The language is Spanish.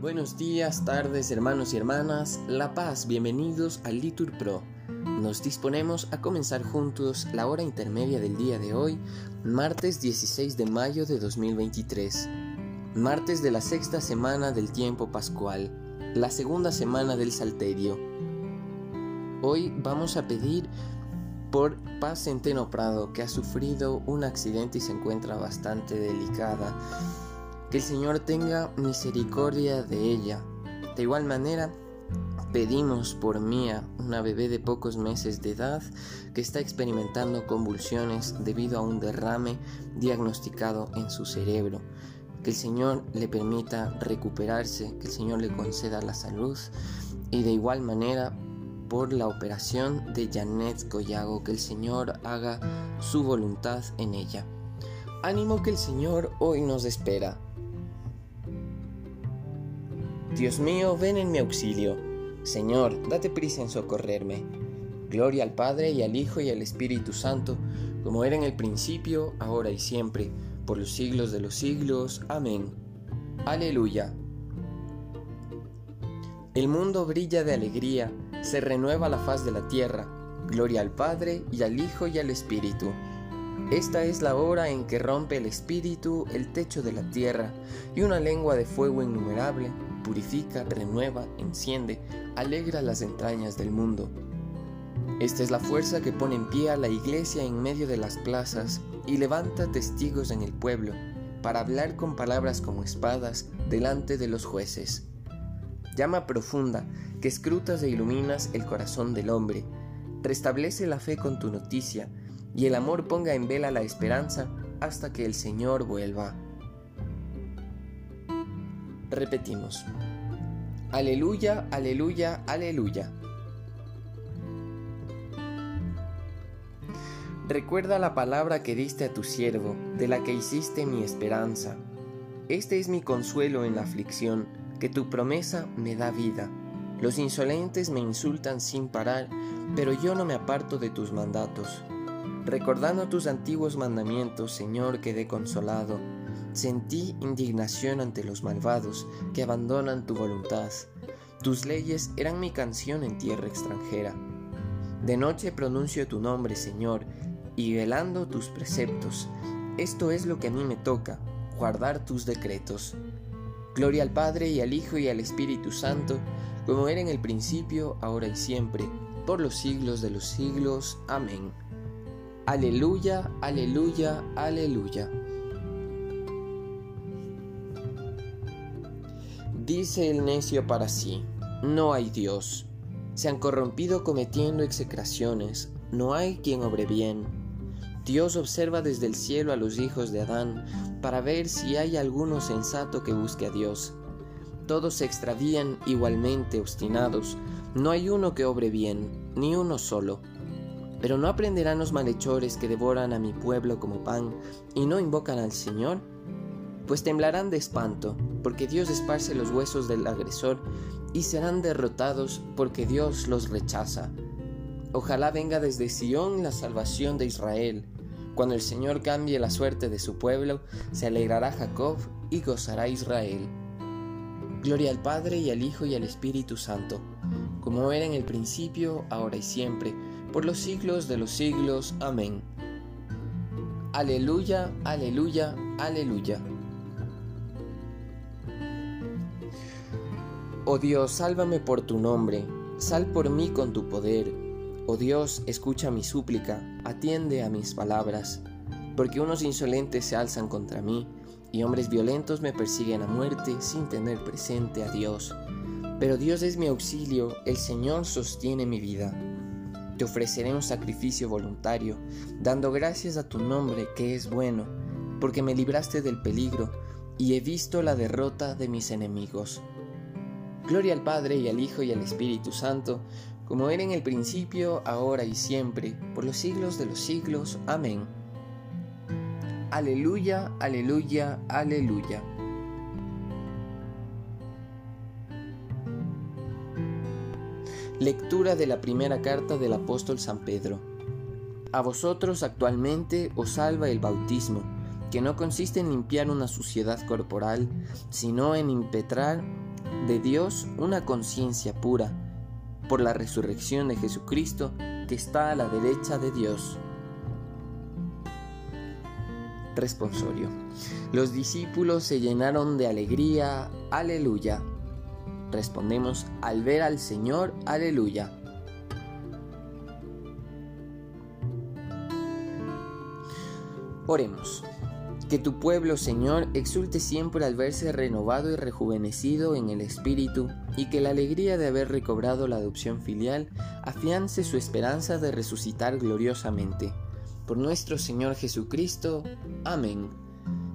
Buenos días, tardes, hermanos y hermanas, La Paz, bienvenidos al Litur Pro. Nos disponemos a comenzar juntos la hora intermedia del día de hoy, martes 16 de mayo de 2023, martes de la sexta semana del tiempo pascual, la segunda semana del Salterio. Hoy vamos a pedir por Paz Centeno Prado, que ha sufrido un accidente y se encuentra bastante delicada. Que el Señor tenga misericordia de ella. De igual manera, pedimos por Mía, una bebé de pocos meses de edad que está experimentando convulsiones debido a un derrame diagnosticado en su cerebro. Que el Señor le permita recuperarse, que el Señor le conceda la salud y de igual manera por la operación de Janet Goyago, que el Señor haga su voluntad en ella. Ánimo que el Señor hoy nos espera. Dios mío, ven en mi auxilio. Señor, date prisa en socorrerme. Gloria al Padre y al Hijo y al Espíritu Santo, como era en el principio, ahora y siempre, por los siglos de los siglos. Amén. Aleluya. El mundo brilla de alegría, se renueva la faz de la tierra. Gloria al Padre y al Hijo y al Espíritu. Esta es la hora en que rompe el Espíritu el techo de la tierra, y una lengua de fuego innumerable purifica, renueva, enciende, alegra las entrañas del mundo. Esta es la fuerza que pone en pie a la iglesia en medio de las plazas y levanta testigos en el pueblo, para hablar con palabras como espadas delante de los jueces. Llama profunda, que escrutas e iluminas el corazón del hombre. Restablece la fe con tu noticia, y el amor ponga en vela la esperanza hasta que el Señor vuelva. Repetimos. Aleluya, aleluya, aleluya. Recuerda la palabra que diste a tu siervo, de la que hiciste mi esperanza. Este es mi consuelo en la aflicción, que tu promesa me da vida. Los insolentes me insultan sin parar, pero yo no me aparto de tus mandatos. Recordando tus antiguos mandamientos, Señor, quedé consolado. Sentí indignación ante los malvados que abandonan tu voluntad. Tus leyes eran mi canción en tierra extranjera. De noche pronuncio tu nombre, Señor, y velando tus preceptos. Esto es lo que a mí me toca, guardar tus decretos. Gloria al Padre y al Hijo y al Espíritu Santo, como era en el principio, ahora y siempre, por los siglos de los siglos. Amén. Aleluya, aleluya, aleluya. Dice el necio para sí, no hay Dios. Se han corrompido cometiendo execraciones, no hay quien obre bien. Dios observa desde el cielo a los hijos de Adán para ver si hay alguno sensato que busque a Dios. Todos se extravían igualmente obstinados, no hay uno que obre bien, ni uno solo. Pero no aprenderán los malhechores que devoran a mi pueblo como pan y no invocan al Señor pues temblarán de espanto, porque Dios esparce los huesos del agresor, y serán derrotados, porque Dios los rechaza. Ojalá venga desde Sión la salvación de Israel. Cuando el Señor cambie la suerte de su pueblo, se alegrará Jacob y gozará Israel. Gloria al Padre y al Hijo y al Espíritu Santo, como era en el principio, ahora y siempre, por los siglos de los siglos. Amén. Aleluya, aleluya, aleluya. Oh Dios, sálvame por tu nombre, sal por mí con tu poder. Oh Dios, escucha mi súplica, atiende a mis palabras, porque unos insolentes se alzan contra mí, y hombres violentos me persiguen a muerte sin tener presente a Dios. Pero Dios es mi auxilio, el Señor sostiene mi vida. Te ofreceré un sacrificio voluntario, dando gracias a tu nombre que es bueno, porque me libraste del peligro y he visto la derrota de mis enemigos. Gloria al Padre y al Hijo y al Espíritu Santo, como era en el principio, ahora y siempre, por los siglos de los siglos. Amén. Aleluya, aleluya, aleluya. Lectura de la primera carta del apóstol San Pedro. A vosotros actualmente os salva el bautismo, que no consiste en limpiar una suciedad corporal, sino en impetrar de Dios una conciencia pura por la resurrección de Jesucristo que está a la derecha de Dios. Responsorio. Los discípulos se llenaron de alegría, aleluya. Respondemos al ver al Señor, aleluya. Oremos. Que tu pueblo, Señor, exulte siempre al verse renovado y rejuvenecido en el Espíritu, y que la alegría de haber recobrado la adopción filial afiance su esperanza de resucitar gloriosamente. Por nuestro Señor Jesucristo. Amén.